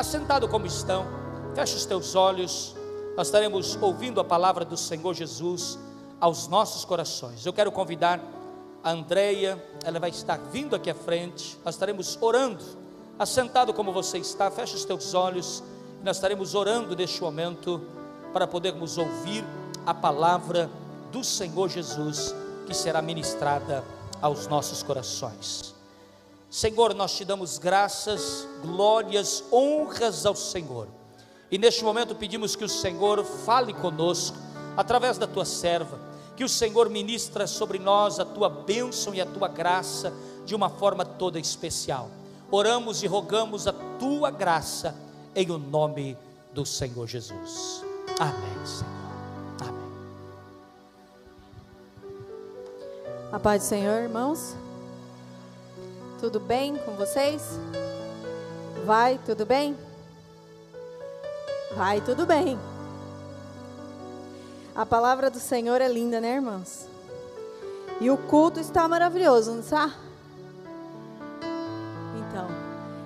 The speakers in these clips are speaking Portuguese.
assentado como estão, feche os teus olhos, nós estaremos ouvindo a palavra do Senhor Jesus aos nossos corações. Eu quero convidar a Andreia, ela vai estar vindo aqui à frente, nós estaremos orando, assentado como você está, feche os teus olhos, nós estaremos orando neste momento para podermos ouvir a palavra do Senhor Jesus que será ministrada aos nossos corações. Senhor, nós te damos graças, glórias, honras ao Senhor. E neste momento pedimos que o Senhor fale conosco através da tua serva, que o Senhor ministra sobre nós a tua bênção e a tua graça de uma forma toda especial. Oramos e rogamos a tua graça em o nome do Senhor Jesus. Amém, Senhor. Amém. A paz do Senhor, irmãos. Tudo bem com vocês? Vai, tudo bem? Vai, tudo bem. A palavra do Senhor é linda, né, irmãos? E o culto está maravilhoso, não está? Então,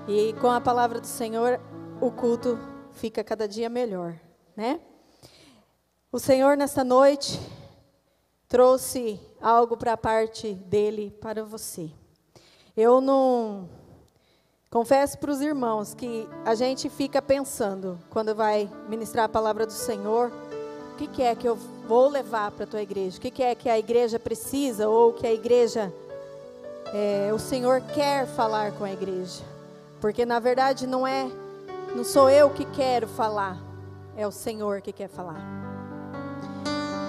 e com a palavra do Senhor, o culto fica cada dia melhor, né? O Senhor, nesta noite, trouxe algo para a parte dele para você. Eu não. Confesso para os irmãos que a gente fica pensando, quando vai ministrar a palavra do Senhor, o que, que é que eu vou levar para a tua igreja? O que, que é que a igreja precisa ou que a igreja, é, o Senhor quer falar com a igreja? Porque na verdade não é, não sou eu que quero falar, é o Senhor que quer falar.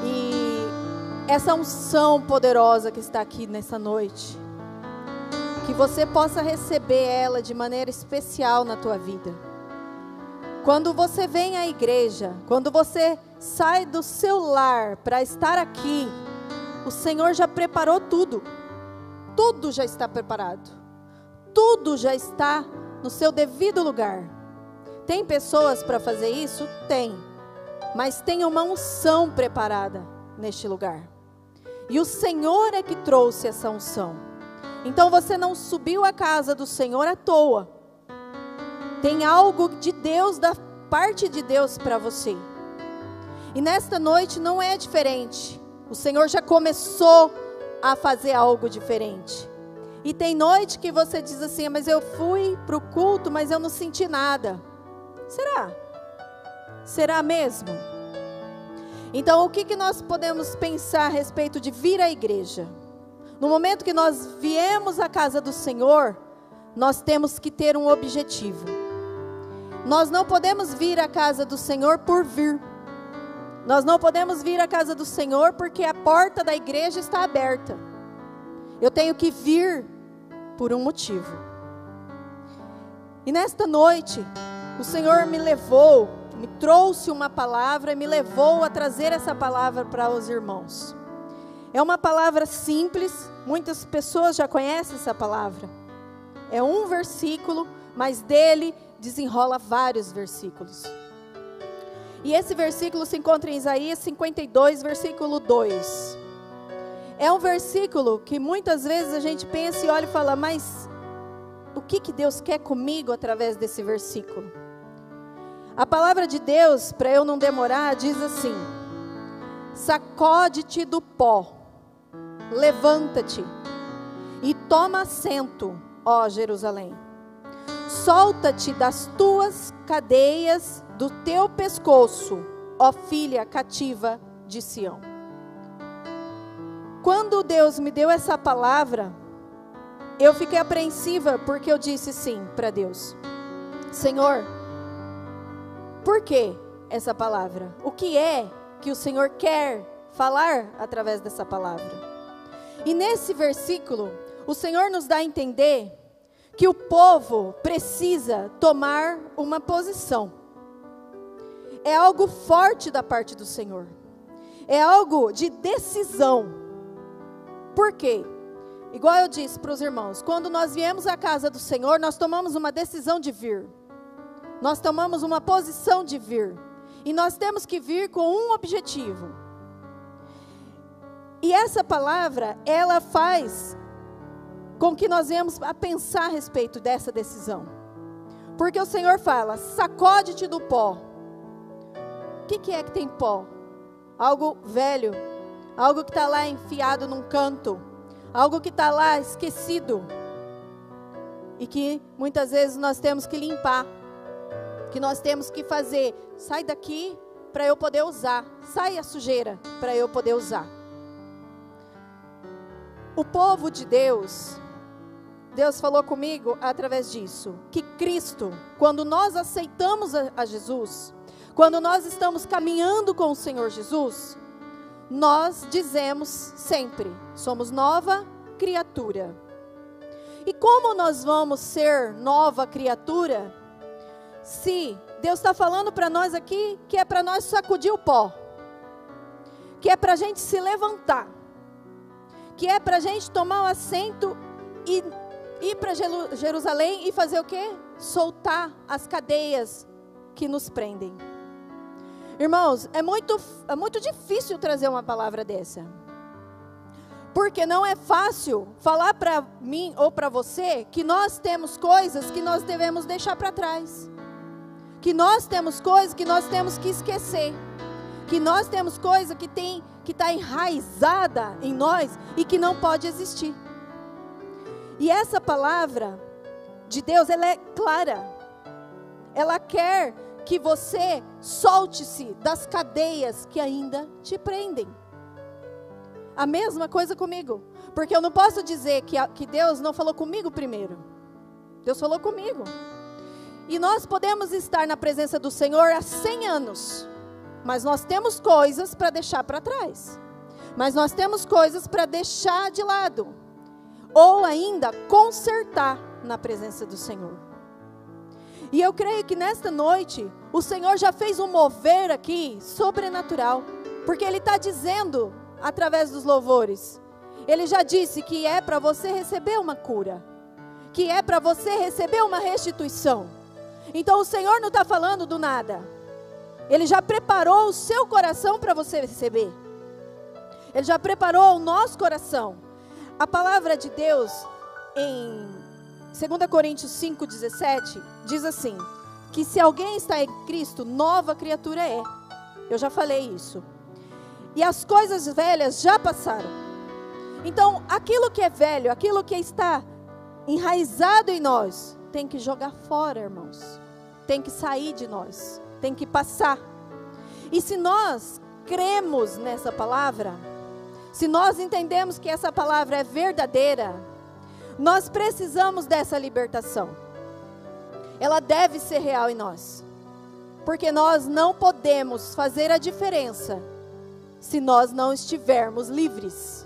E essa unção poderosa que está aqui nessa noite, que você possa receber ela de maneira especial na tua vida. Quando você vem à igreja, quando você sai do seu lar para estar aqui, o Senhor já preparou tudo. Tudo já está preparado. Tudo já está no seu devido lugar. Tem pessoas para fazer isso? Tem. Mas tem uma unção preparada neste lugar. E o Senhor é que trouxe essa unção. Então você não subiu à casa do Senhor à toa. Tem algo de Deus, da parte de Deus para você. E nesta noite não é diferente. O Senhor já começou a fazer algo diferente. E tem noite que você diz assim: Mas eu fui para o culto, mas eu não senti nada. Será? Será mesmo? Então, o que, que nós podemos pensar a respeito de vir à igreja? No momento que nós viemos à casa do Senhor, nós temos que ter um objetivo. Nós não podemos vir à casa do Senhor por vir. Nós não podemos vir à casa do Senhor porque a porta da igreja está aberta. Eu tenho que vir por um motivo. E nesta noite, o Senhor me levou, me trouxe uma palavra e me levou a trazer essa palavra para os irmãos. É uma palavra simples, muitas pessoas já conhecem essa palavra. É um versículo, mas dele desenrola vários versículos. E esse versículo se encontra em Isaías 52, versículo 2. É um versículo que muitas vezes a gente pensa e olha e fala, mas o que, que Deus quer comigo através desse versículo? A palavra de Deus, para eu não demorar, diz assim: sacode-te do pó levanta-te e toma assento, ó Jerusalém. Solta-te das tuas cadeias do teu pescoço, ó filha cativa de Sião. Quando Deus me deu essa palavra, eu fiquei apreensiva porque eu disse sim para Deus. Senhor, por que essa palavra? O que é que o Senhor quer falar através dessa palavra? E nesse versículo, o Senhor nos dá a entender que o povo precisa tomar uma posição. É algo forte da parte do Senhor. É algo de decisão. Por quê? Igual eu disse para os irmãos, quando nós viemos à casa do Senhor, nós tomamos uma decisão de vir. Nós tomamos uma posição de vir. E nós temos que vir com um objetivo e essa palavra, ela faz com que nós venhamos a pensar a respeito dessa decisão. Porque o Senhor fala: sacode-te do pó. O que, que é que tem pó? Algo velho, algo que está lá enfiado num canto, algo que está lá esquecido e que muitas vezes nós temos que limpar, que nós temos que fazer. Sai daqui para eu poder usar, sai a sujeira para eu poder usar. O povo de Deus, Deus falou comigo através disso, que Cristo, quando nós aceitamos a, Jesus, quando nós estamos caminhando com o Senhor Jesus, nós dizemos sempre: somos nova criatura. E como nós vamos ser nova criatura se Deus está falando para nós aqui que é para nós sacudir o pó, que é para a gente se levantar, que é para a gente tomar o assento e ir para Jerusalém e fazer o quê? Soltar as cadeias que nos prendem. Irmãos, é muito, é muito difícil trazer uma palavra dessa. Porque não é fácil falar para mim ou para você que nós temos coisas que nós devemos deixar para trás. Que nós temos coisas que nós temos que esquecer. Que nós temos coisa que tem que está enraizada em nós e que não pode existir. E essa palavra de Deus, ela é clara. Ela quer que você solte-se das cadeias que ainda te prendem. A mesma coisa comigo. Porque eu não posso dizer que, que Deus não falou comigo primeiro. Deus falou comigo. E nós podemos estar na presença do Senhor há 100 anos. Mas nós temos coisas para deixar para trás. Mas nós temos coisas para deixar de lado. Ou ainda consertar na presença do Senhor. E eu creio que nesta noite o Senhor já fez um mover aqui sobrenatural. Porque Ele está dizendo através dos louvores. Ele já disse que é para você receber uma cura, que é para você receber uma restituição. Então o Senhor não está falando do nada. Ele já preparou o seu coração para você receber. Ele já preparou o nosso coração. A palavra de Deus em 2 Coríntios 5,17 diz assim: que se alguém está em Cristo, nova criatura é. Eu já falei isso e as coisas velhas já passaram. Então, aquilo que é velho, aquilo que está enraizado em nós, tem que jogar fora, irmãos. Tem que sair de nós, tem que passar. E se nós cremos nessa palavra, se nós entendemos que essa palavra é verdadeira, nós precisamos dessa libertação. Ela deve ser real em nós. Porque nós não podemos fazer a diferença se nós não estivermos livres.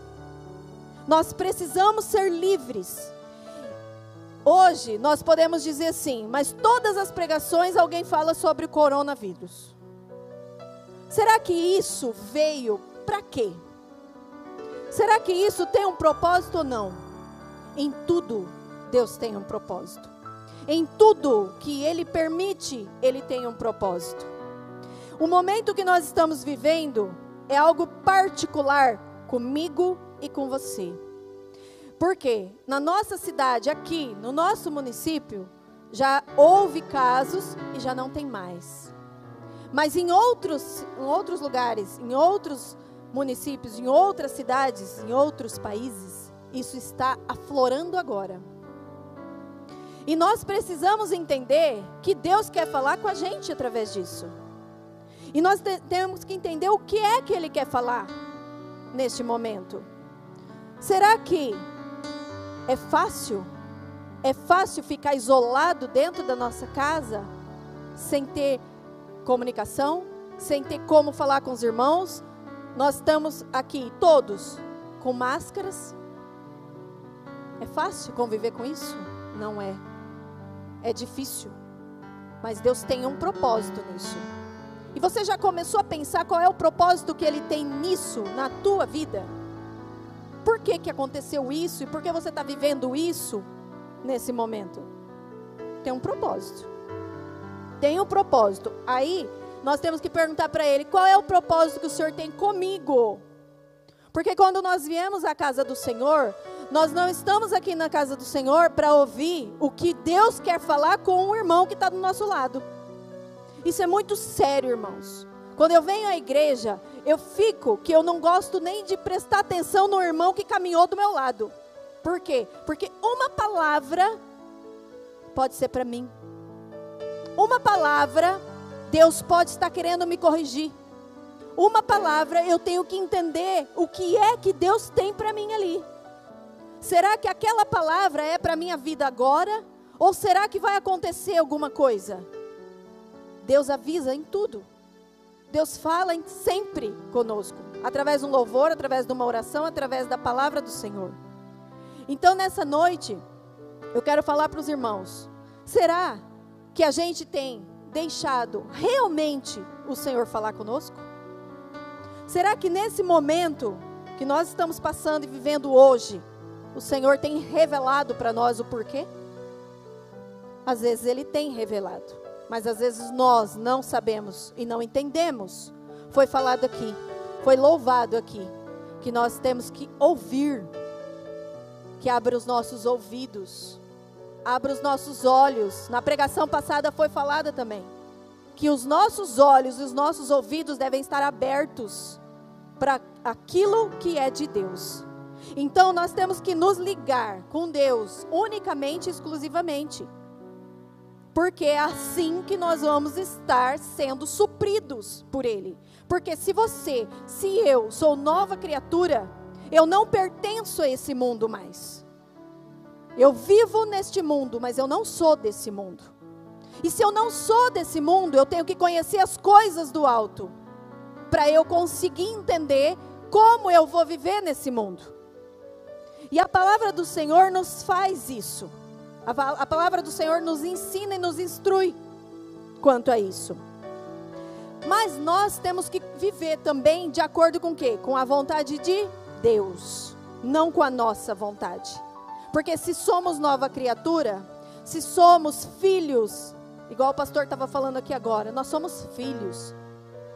Nós precisamos ser livres. Hoje nós podemos dizer assim, mas todas as pregações alguém fala sobre o coronavírus. Será que isso veio para quê? Será que isso tem um propósito ou não? Em tudo, Deus tem um propósito. Em tudo que Ele permite, Ele tem um propósito. O momento que nós estamos vivendo é algo particular comigo e com você. Porque na nossa cidade, aqui, no nosso município, já houve casos e já não tem mais. Mas em outros, em outros lugares, em outros municípios, em outras cidades, em outros países, isso está aflorando agora. E nós precisamos entender que Deus quer falar com a gente através disso. E nós te temos que entender o que é que ele quer falar neste momento. Será que é fácil? É fácil ficar isolado dentro da nossa casa sem ter comunicação, sem ter como falar com os irmãos? Nós estamos aqui todos com máscaras. É fácil conviver com isso? Não é. É difícil. Mas Deus tem um propósito nisso. E você já começou a pensar qual é o propósito que ele tem nisso na tua vida? Por que, que aconteceu isso e por que você está vivendo isso nesse momento? Tem um propósito. Tem um propósito. Aí nós temos que perguntar para ele: qual é o propósito que o Senhor tem comigo? Porque quando nós viemos à casa do Senhor, Nós não estamos aqui na casa do Senhor para ouvir o que Deus quer falar com o irmão que está do nosso lado. Isso é muito sério, irmãos. Quando eu venho à igreja, eu fico que eu não gosto nem de prestar atenção no irmão que caminhou do meu lado. Por quê? Porque uma palavra pode ser para mim. Uma palavra, Deus pode estar querendo me corrigir. Uma palavra, eu tenho que entender o que é que Deus tem para mim ali. Será que aquela palavra é para minha vida agora? Ou será que vai acontecer alguma coisa? Deus avisa em tudo. Deus fala sempre conosco, através de um louvor, através de uma oração, através da palavra do Senhor. Então, nessa noite, eu quero falar para os irmãos: será que a gente tem deixado realmente o Senhor falar conosco? Será que nesse momento que nós estamos passando e vivendo hoje, o Senhor tem revelado para nós o porquê? Às vezes Ele tem revelado, mas às vezes nós não sabemos e não entendemos. Foi falado aqui, foi louvado aqui, que nós temos que ouvir que abra os nossos ouvidos, abra os nossos olhos. Na pregação passada foi falada também que os nossos olhos e os nossos ouvidos devem estar abertos para aquilo que é de Deus. Então nós temos que nos ligar com Deus unicamente, exclusivamente. Porque é assim que nós vamos estar sendo supridos por Ele. Porque se você, se eu sou nova criatura, eu não pertenço a esse mundo mais. Eu vivo neste mundo, mas eu não sou desse mundo. E se eu não sou desse mundo, eu tenho que conhecer as coisas do alto, para eu conseguir entender como eu vou viver nesse mundo. E a palavra do Senhor nos faz isso. A, palavra do Senhor nos ensina e nos instrui quanto a isso. Mas nós temos que viver também de acordo com o quê? Com a vontade de Deus, não com a nossa vontade. Porque se somos nova criatura, se somos filhos, igual o pastor estava falando aqui agora, nós somos filhos,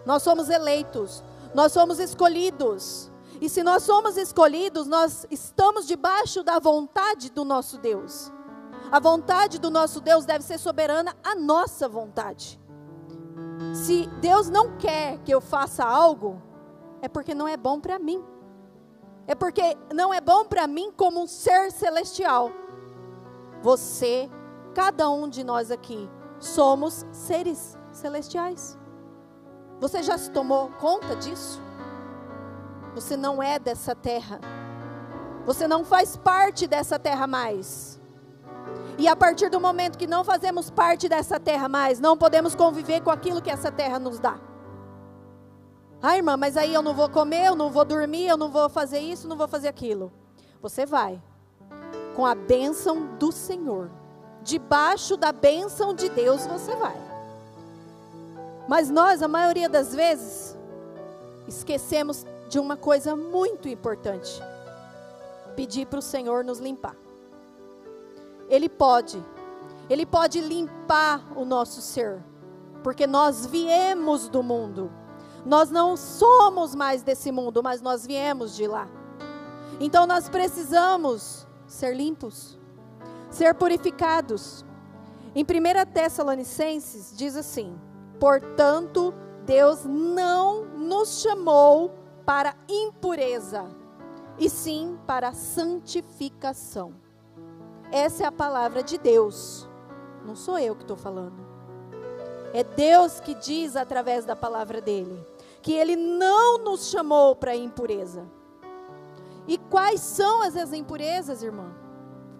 nós somos eleitos, nós somos escolhidos. E se nós somos escolhidos, nós estamos debaixo da vontade do nosso Deus. A vontade do nosso Deus deve ser soberana à nossa vontade. Se Deus não quer que eu faça algo, é porque não é bom para mim. É porque não é bom para mim como um ser celestial. Você, cada um de nós aqui, somos seres celestiais. Você já se tomou conta disso? Você não é dessa terra. Você não faz parte dessa terra mais. E a partir do momento que não fazemos parte dessa terra mais, não podemos conviver com aquilo que essa terra nos dá. Ah, irmã, mas aí eu não vou comer, eu não vou dormir, eu não vou fazer isso, não vou fazer aquilo. Você vai com a bênção do Senhor. Debaixo da bênção de Deus você vai. Mas nós, a maioria das vezes, esquecemos de uma coisa muito importante: pedir para o Senhor nos limpar. Ele pode, Ele pode limpar o nosso ser, porque nós viemos do mundo. Nós não somos mais desse mundo, mas nós viemos de lá. Então nós precisamos ser limpos, ser purificados. Em 1 Tessalonicenses diz assim: Portanto, Deus não nos chamou para impureza, e sim para santificação. Essa é a palavra de Deus, não sou eu que estou falando. É Deus que diz através da palavra dele que Ele não nos chamou para impureza. E quais são as impurezas, irmã?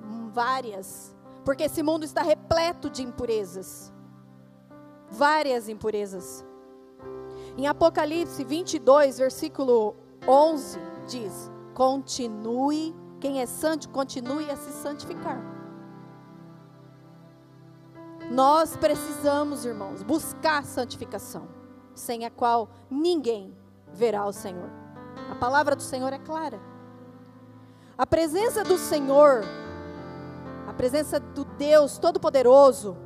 Hum, várias. Porque esse mundo está repleto de impurezas. Várias impurezas. Em Apocalipse 22, versículo 11, diz: Continue, quem é santo, continue a se santificar. Nós precisamos, irmãos, buscar santificação sem a qual ninguém verá o Senhor. A palavra do Senhor é clara. A presença do Senhor, a presença do Deus Todo-Poderoso,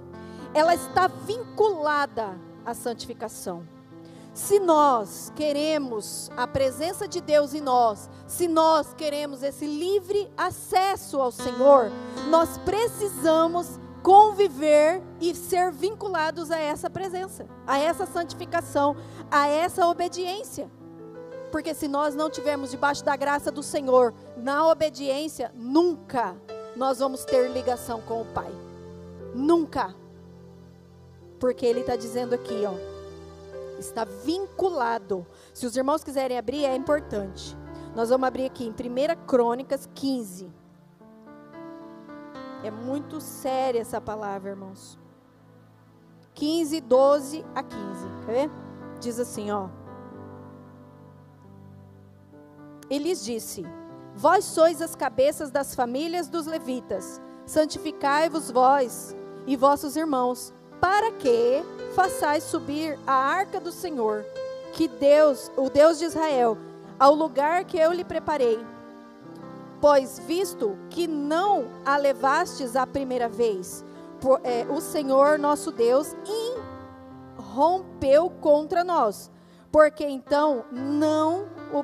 ela está vinculada à santificação. Se nós queremos a presença de Deus em nós, se nós queremos esse livre acesso ao Senhor, nós precisamos conviver e ser vinculados a essa presença, a essa santificação, a essa obediência. Porque se nós não tivermos debaixo da graça do Senhor, na obediência, nunca nós vamos ter ligação com o Pai. Nunca. Porque Ele está dizendo aqui, ó. Está vinculado. Se os irmãos quiserem abrir, é importante. Nós vamos abrir aqui em 1 Crônicas 15. É muito séria essa palavra, irmãos. 15, 12 a 15. Quer ver? Diz assim, ó. E lhes disse: Vós sois as cabeças das famílias dos levitas. Santificai-vos vós e vossos irmãos, para que façais subir a arca do Senhor, que Deus, o Deus de Israel, ao lugar que eu lhe preparei. Pois visto que não a levastes a primeira vez, por, é, o Senhor nosso Deus rompeu contra nós, porque então não o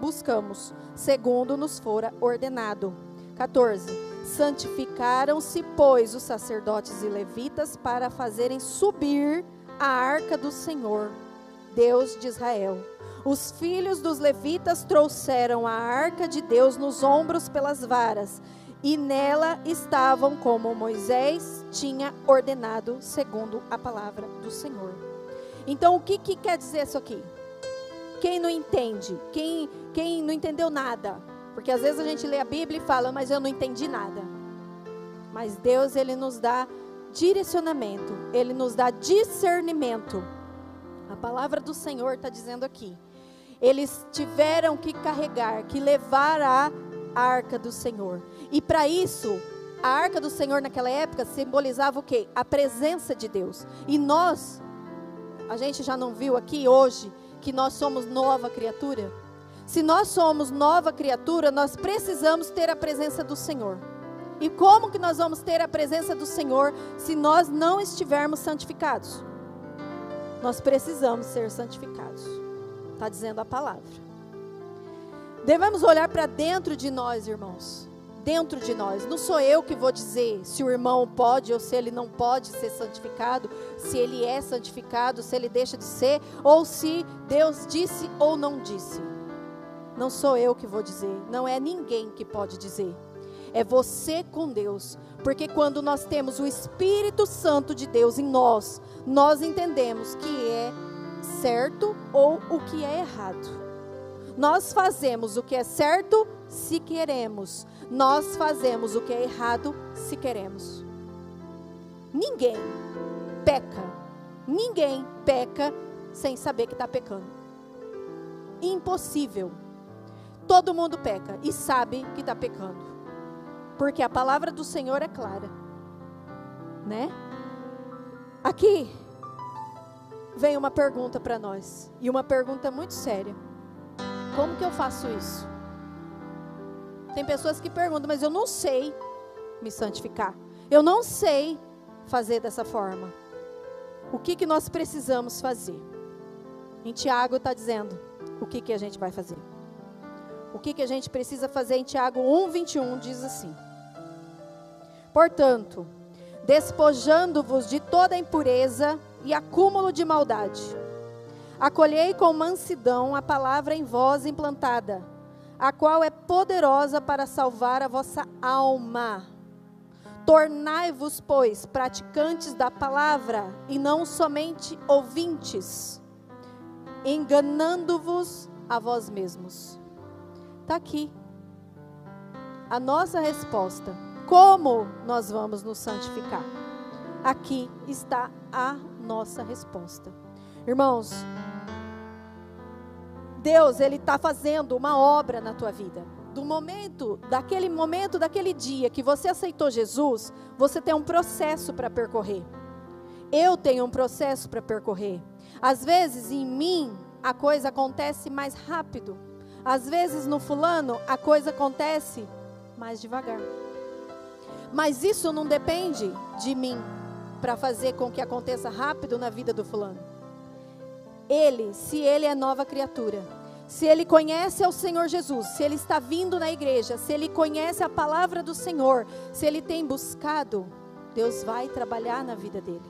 buscamos, segundo nos fora ordenado. 14. Santificaram-se, pois, os sacerdotes e levitas para fazerem subir a arca do Senhor, Deus de Israel. Os filhos dos levitas trouxeram a arca de Deus nos ombros pelas varas, e nela estavam como Moisés tinha ordenado, segundo a palavra do Senhor. Então, o que, que quer dizer isso aqui? Quem não entende? Quem, quem não entendeu nada? Porque às vezes a gente lê a Bíblia e fala, mas eu não entendi nada. Mas Deus, Ele nos dá direcionamento, Ele nos dá discernimento. A palavra do Senhor está dizendo aqui. Eles tiveram que carregar, que levar a arca do Senhor. E para isso, a arca do Senhor naquela época simbolizava o quê? A presença de Deus. E nós, a gente já não viu aqui hoje, que nós somos nova criatura? Se nós somos nova criatura, nós precisamos ter a presença do Senhor. E como que nós vamos ter a presença do Senhor se nós não estivermos santificados? Nós precisamos ser santificados. Está dizendo a palavra. Devemos olhar para dentro de nós, irmãos dentro de nós. Não sou eu que vou dizer se o irmão pode ou se ele não pode ser santificado, se ele é santificado, se ele deixa de ser, ou se Deus disse ou não disse. Não sou eu que vou dizer, não é ninguém que pode dizer. É você com Deus, porque quando nós temos o Espírito Santo de Deus em nós, nós entendemos que é certo ou o que é errado. Nós fazemos o que é certo se queremos, nós fazemos o que é errado se queremos. Ninguém peca, ninguém peca sem saber que está pecando. Impossível. Todo mundo peca e sabe que está pecando. Porque a palavra do Senhor é clara. Né? Aqui vem uma pergunta para nós. E uma pergunta muito séria. Como que eu faço isso? Tem pessoas que perguntam, mas eu não sei me santificar. Eu não sei fazer dessa forma. O que, que nós precisamos fazer? Em Tiago está dizendo o que, que a gente vai fazer. O que, que a gente precisa fazer em Tiago 1, 21 diz assim: Portanto, despojando-vos de toda impureza e acúmulo de maldade, acolhei com mansidão a palavra em vós implantada a qual é poderosa para salvar a vossa alma. Tornai-vos, pois, praticantes da palavra e não somente ouvintes, enganando-vos a vós mesmos. Está aqui a nossa resposta. Como nós vamos nos santificar? Aqui está a nossa resposta. Irmãos, Deus, Ele está fazendo uma obra na tua vida. Do momento, daquele momento, daquele dia que você aceitou Jesus, você tem um processo para percorrer. Eu tenho um processo para percorrer. Às vezes, em mim, a coisa acontece mais rápido. Às vezes, no fulano, a coisa acontece mais devagar. Mas isso não depende de mim para fazer com que aconteça rápido na vida do fulano ele, se ele é nova criatura, se ele conhece ao Senhor Jesus, se ele está vindo na igreja, se ele conhece a palavra do Senhor, se ele tem buscado, Deus vai trabalhar na vida dele.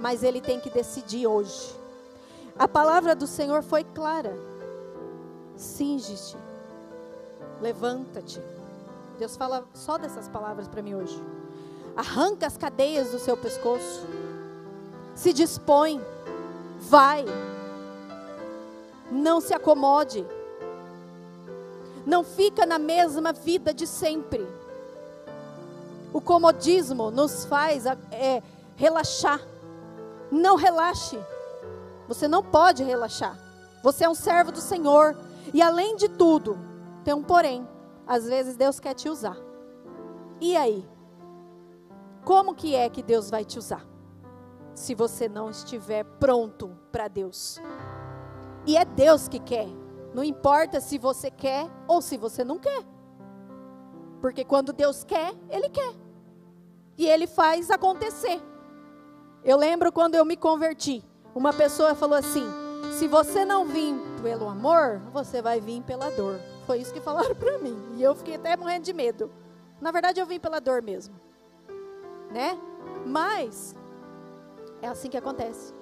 Mas ele tem que decidir hoje. A palavra do Senhor foi clara. Singe-te. Levanta-te. Deus fala só dessas palavras para mim hoje. Arranca as cadeias do seu pescoço. Se dispõe. Vai. Não se acomode. Não fica na mesma vida de sempre. O comodismo nos faz é, relaxar. Não relaxe. Você não pode relaxar. Você é um servo do Senhor. E além de tudo, tem um porém. Às vezes Deus quer te usar. E aí? Como que é que Deus vai te usar? Se você não estiver pronto para Deus. E é Deus que quer. Não importa se você quer ou se você não quer. Porque quando Deus quer, Ele quer. E Ele faz acontecer. Eu lembro quando eu me converti. Uma pessoa falou assim: se você não vir pelo amor, você vai vir pela dor. Foi isso que falaram para mim. E eu fiquei até morrendo de medo. Na verdade, eu vim pela dor mesmo. Né? Mas, é assim que acontece.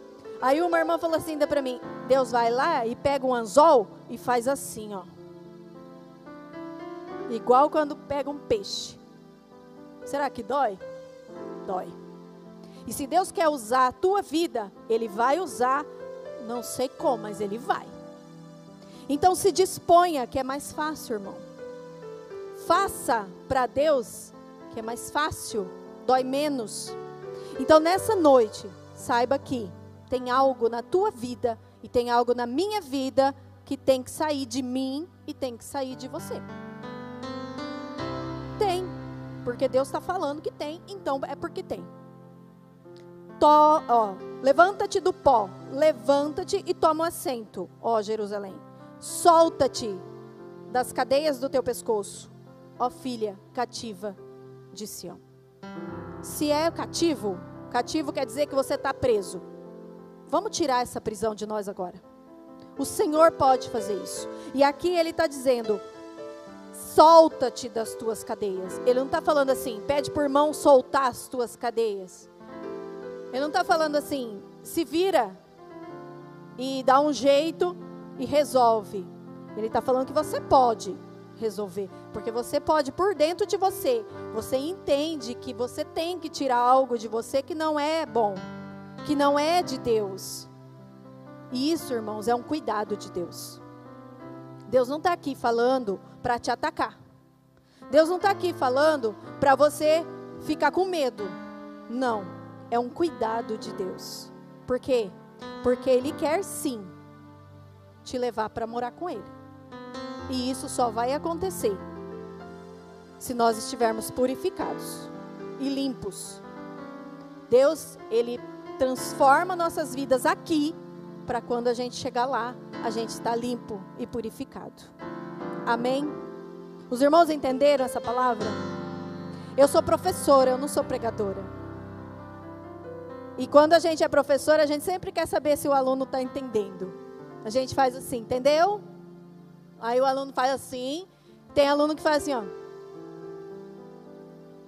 Aí uma irmã falou assim ainda para mim: Deus vai lá e pega um anzol e faz assim, ó. Igual quando pega um peixe. Será que dói? Dói. E se Deus quer usar a tua vida, Ele vai usar, não sei como, mas Ele vai. Então se disponha, que é mais fácil, irmão. Faça para Deus, que é mais fácil, dói menos. Então nessa noite, saiba que tem algo na tua vida e tem algo na minha vida que tem que sair de mim e tem que sair de você. Tem, porque Deus está falando que tem, então é porque tem. Levanta-te do pó, levanta-te e toma um assento, ó Jerusalém. Solta-te das cadeias do teu pescoço, ó filha cativa de Sião. Se é cativo, cativo quer dizer que você está preso. Vamos tirar essa prisão de nós agora. O Senhor pode fazer isso. E aqui ele está dizendo: solta-te das tuas cadeias. Ele não está falando assim, pede por mão soltar as tuas cadeias. Ele não está falando assim, se vira e dá um jeito e resolve. Ele está falando que você pode resolver, porque você pode por dentro de você. Você entende que você tem que tirar algo de você que não é bom, que não é de Deus. E isso, irmãos, é um cuidado de Deus. Deus não está aqui falando para te atacar. Deus não está aqui falando para você ficar com medo. Não. É um cuidado de Deus. Por quê? Porque Ele quer sim te levar para morar com Ele. E isso só vai acontecer se nós estivermos purificados e limpos. Deus, Ele transforma nossas vidas aqui, para quando a gente chegar lá, a gente está limpo e purificado. Amém? Os irmãos entenderam essa palavra? Eu sou professora, eu não sou pregadora. E quando a gente é professora, a gente sempre quer saber se o aluno está entendendo. A gente faz assim, entendeu? Aí o aluno faz assim. Tem aluno que faz assim, ó.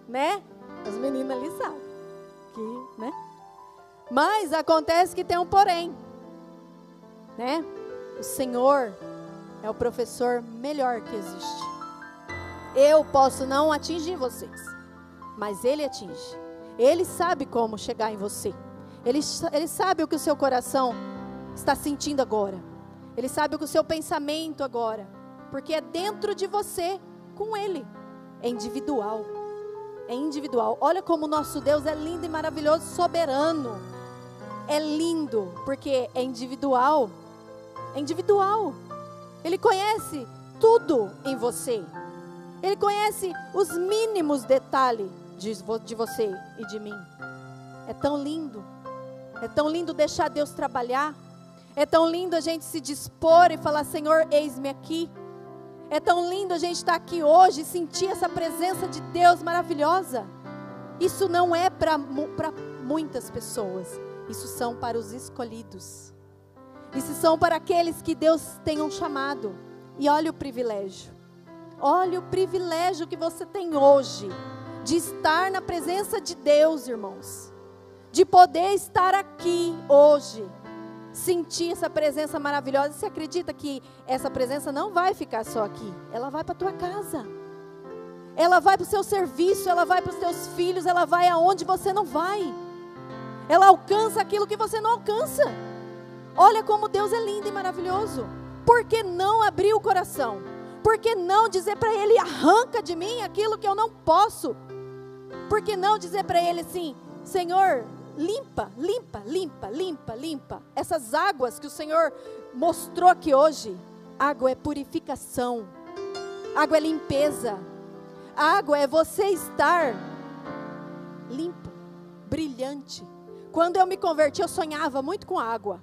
Né? As meninas ali sabem. Que, né? Mas acontece que tem um porém. Né? O Senhor é o professor melhor que existe. Eu posso não atingir vocês, mas Ele atinge. Ele sabe como chegar em você. Ele, ele sabe o que o seu coração está sentindo agora. Ele sabe o seu pensamento agora. Porque é dentro de você, com Ele. É individual. É individual. Olha como o nosso Deus é lindo e maravilhoso, soberano. É lindo, porque é individual. É individual. Ele conhece tudo em você. Ele conhece os mínimos detalhes de, você e de mim. É tão lindo. É tão lindo deixar Deus trabalhar. É tão lindo a gente se dispor e falar: Senhor, eis-me aqui. É tão lindo a gente estar aqui hoje e sentir essa presença de Deus maravilhosa. Isso não é para muitas pessoas, isso são para os escolhidos. Se são para aqueles que Deus tenham chamado. E olha o privilégio. Olha o privilégio que você tem hoje de estar na presença de Deus, irmãos. De poder estar aqui hoje. Sentir essa presença maravilhosa. Você acredita que essa presença não vai ficar só aqui? Ela vai para tua casa. Ela vai para o seu serviço, ela vai para os teus filhos, ela vai aonde você não vai. Ela alcança aquilo que você não alcança. Olha como Deus é lindo e maravilhoso. Por que não abrir o coração? Por que não dizer para Ele: arranca de mim aquilo que eu não posso? Por que não dizer para Ele assim: Senhor, limpa, limpa, limpa, limpa, limpa. Essas águas que o Senhor mostrou aqui hoje. Água é purificação, água é limpeza, água é você estar limpo, brilhante. Quando eu me converti, eu sonhava muito com água.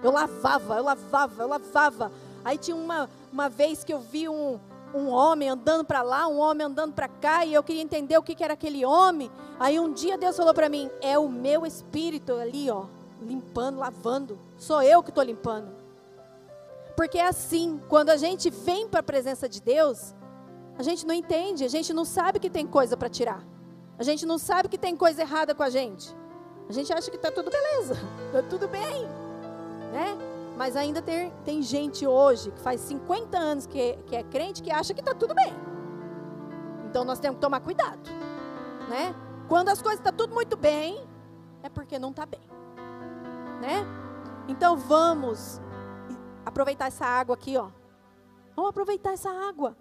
Eu lavava, eu lavava, eu lavava. Aí tinha uma, uma vez que eu vi um, um homem andando para lá, um homem andando para cá, e eu queria entender o que, que era aquele homem. Aí um dia Deus falou para mim: é o meu espírito ali, ó, limpando, lavando. Sou eu que estou limpando. Porque é assim, quando a gente vem para a presença de Deus, a gente não entende, a gente não sabe que tem coisa para tirar. A gente não sabe que tem coisa errada com a gente. A gente acha que está tudo beleza, está tudo bem, né? Mas ainda tem, tem gente hoje que faz 50 anos que, que é crente que acha que está tudo bem. Então nós temos que tomar cuidado, né? Quando as coisas estão tá tudo muito bem, é porque não está bem, né? Então vamos aproveitar essa água aqui, ó. Vamos aproveitar essa água.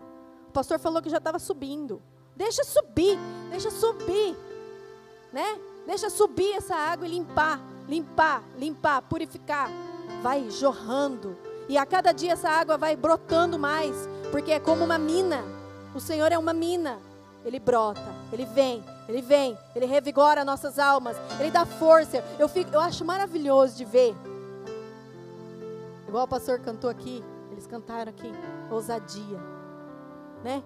O pastor falou que já estava subindo. Deixa subir, deixa subir, né? Deixa subir essa água e limpar, limpar, limpar, purificar. Vai jorrando. E a cada dia essa água vai brotando mais, porque é como uma mina. O Senhor é uma mina. Ele brota, ele vem, ele vem, ele revigora nossas almas, ele dá força. Eu, fico, eu acho maravilhoso de ver. Igual o pastor cantou aqui, eles cantaram aqui, ousadia, né?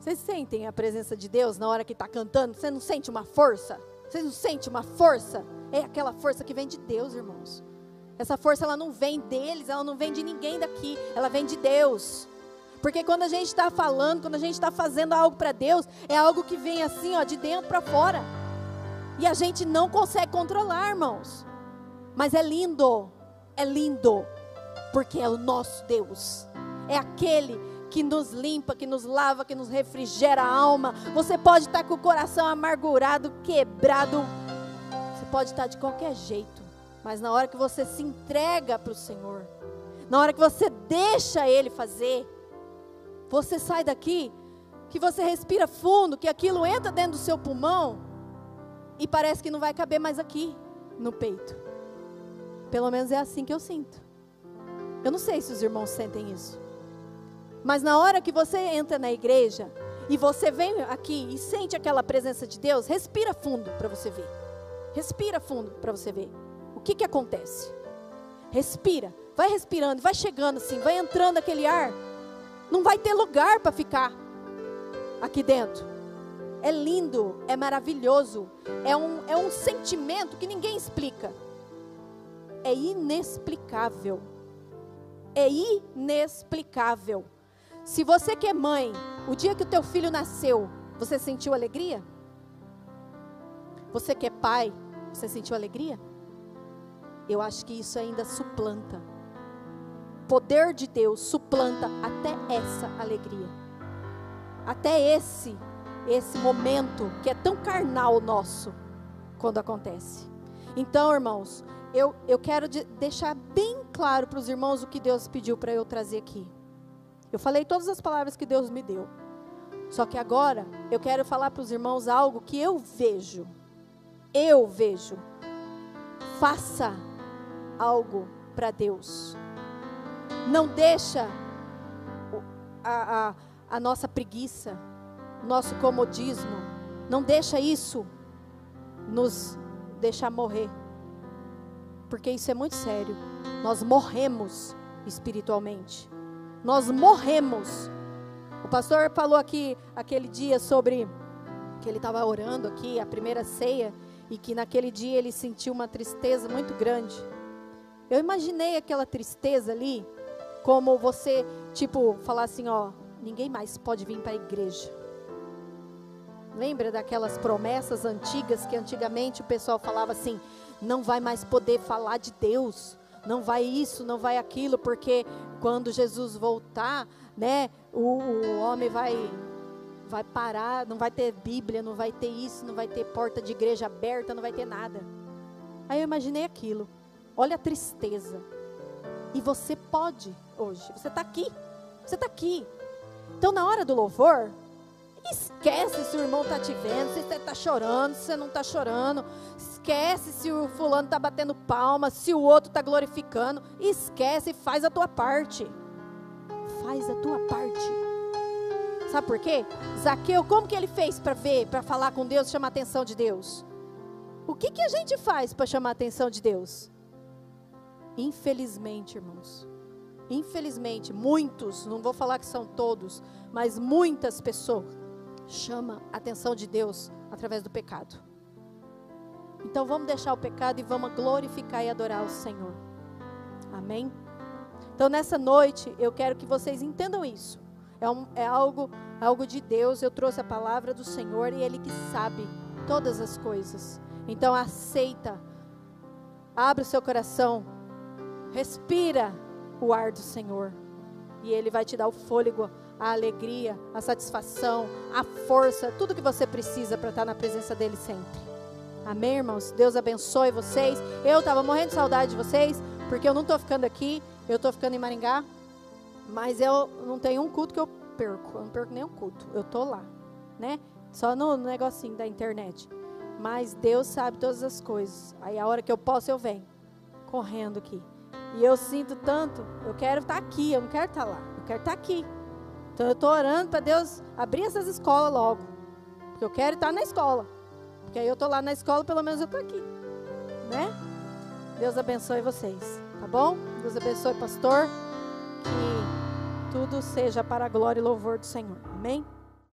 Vocês sentem a presença de Deus na hora que está cantando? Você não sente uma força? Vocês não sentem uma força? É aquela força que vem de Deus, irmãos. Essa força ela não vem deles, ela não vem de ninguém daqui, ela vem de Deus. Porque quando a gente está falando, quando a gente está fazendo algo para Deus, é algo que vem assim, ó, de dentro para fora. E a gente não consegue controlar, irmãos. Mas é lindo, é lindo, porque é o nosso Deus. É aquele que nos limpa, que nos lava, que nos refrigera a alma. Você pode estar com o coração amargurado, quebrado. Você pode estar de qualquer jeito. Mas na hora que você se entrega para o Senhor, na hora que você deixa Ele fazer, você sai daqui, que você respira fundo, que aquilo entra dentro do seu pulmão e parece que não vai caber mais aqui no peito. Pelo menos é assim que eu sinto. Eu não sei se os irmãos sentem isso. Mas na hora que você entra na igreja e você vem aqui e sente aquela presença de Deus, respira fundo para você ver. Respira fundo para você ver. O que que acontece? Respira, vai respirando, vai chegando assim, vai entrando aquele ar. Não vai ter lugar para ficar aqui dentro. É lindo, é maravilhoso, é um, é um sentimento que ninguém explica. É inexplicável. É inexplicável. Se você que é mãe, o dia que o teu filho nasceu, você sentiu alegria? Você que é pai, você sentiu alegria? Eu acho que isso ainda suplanta. Poder de Deus suplanta até essa alegria. Até esse esse momento que é tão carnal nosso quando acontece. Então, irmãos, eu, eu quero de, deixar bem claro para os irmãos o que Deus pediu para eu trazer aqui. Eu falei todas as palavras que Deus me deu. Só que agora eu quero falar para os irmãos algo que eu vejo. Eu vejo. Faça algo para Deus. Não deixa a, a, a nossa preguiça, nosso comodismo, não deixa isso nos deixar morrer. Porque isso é muito sério. Nós morremos espiritualmente nós morremos. O pastor falou aqui aquele dia sobre que ele estava orando aqui, a primeira ceia, e que naquele dia ele sentiu uma tristeza muito grande. Eu imaginei aquela tristeza ali, como você, tipo, falar assim, ó, ninguém mais pode vir para a igreja. Lembra daquelas promessas antigas que antigamente o pessoal falava assim: não vai mais poder falar de Deus, não vai isso, não vai aquilo, porque quando Jesus voltar, né, o, o homem vai vai parar, não vai ter Bíblia, não vai ter isso, não vai ter porta de igreja aberta, não vai ter nada. Aí eu imaginei aquilo. Olha a tristeza. E você pode hoje. Você está aqui. Você está aqui. Então, na hora do louvor, esquece se o irmão está te vendo, se você está chorando, se você não está chorando. Esquece se o fulano está batendo palma, se o outro está glorificando. Esquece e faz a tua parte. Faz a tua parte. Sabe por quê? Zaqueu, como que ele fez para ver, para falar com Deus, chamar a atenção de Deus? O que, que a gente faz para chamar a atenção de Deus? Infelizmente, irmãos, infelizmente, muitos, não vou falar que são todos, mas muitas pessoas chamam a atenção de Deus através do pecado. Então vamos deixar o pecado e vamos glorificar e adorar o Senhor. Amém? Então nessa noite eu quero que vocês entendam isso. É, um, é algo, algo de Deus. Eu trouxe a palavra do Senhor e Ele que sabe todas as coisas. Então aceita, abre o seu coração, respira o ar do Senhor. E Ele vai te dar o fôlego, a alegria, a satisfação, a força, tudo que você precisa para estar na presença dEle sempre. Amém, irmãos? Deus abençoe vocês. Eu estava morrendo de saudade de vocês, porque eu não estou ficando aqui, eu estou ficando em Maringá. Mas eu não tenho um culto que eu perco. Eu não perco nenhum culto. Eu tô lá, né? Só no negocinho da internet. Mas Deus sabe todas as coisas. Aí a hora que eu posso, eu venho. Correndo aqui. E eu sinto tanto, eu quero estar tá aqui, eu não quero estar tá lá. Eu quero estar tá aqui. Então eu estou orando para Deus abrir essas escolas logo. Porque eu quero estar na escola. Porque aí eu estou lá na escola, pelo menos eu estou aqui. Né? Deus abençoe vocês. Tá bom? Deus abençoe, pastor. Que tudo seja para a glória e louvor do Senhor. Amém?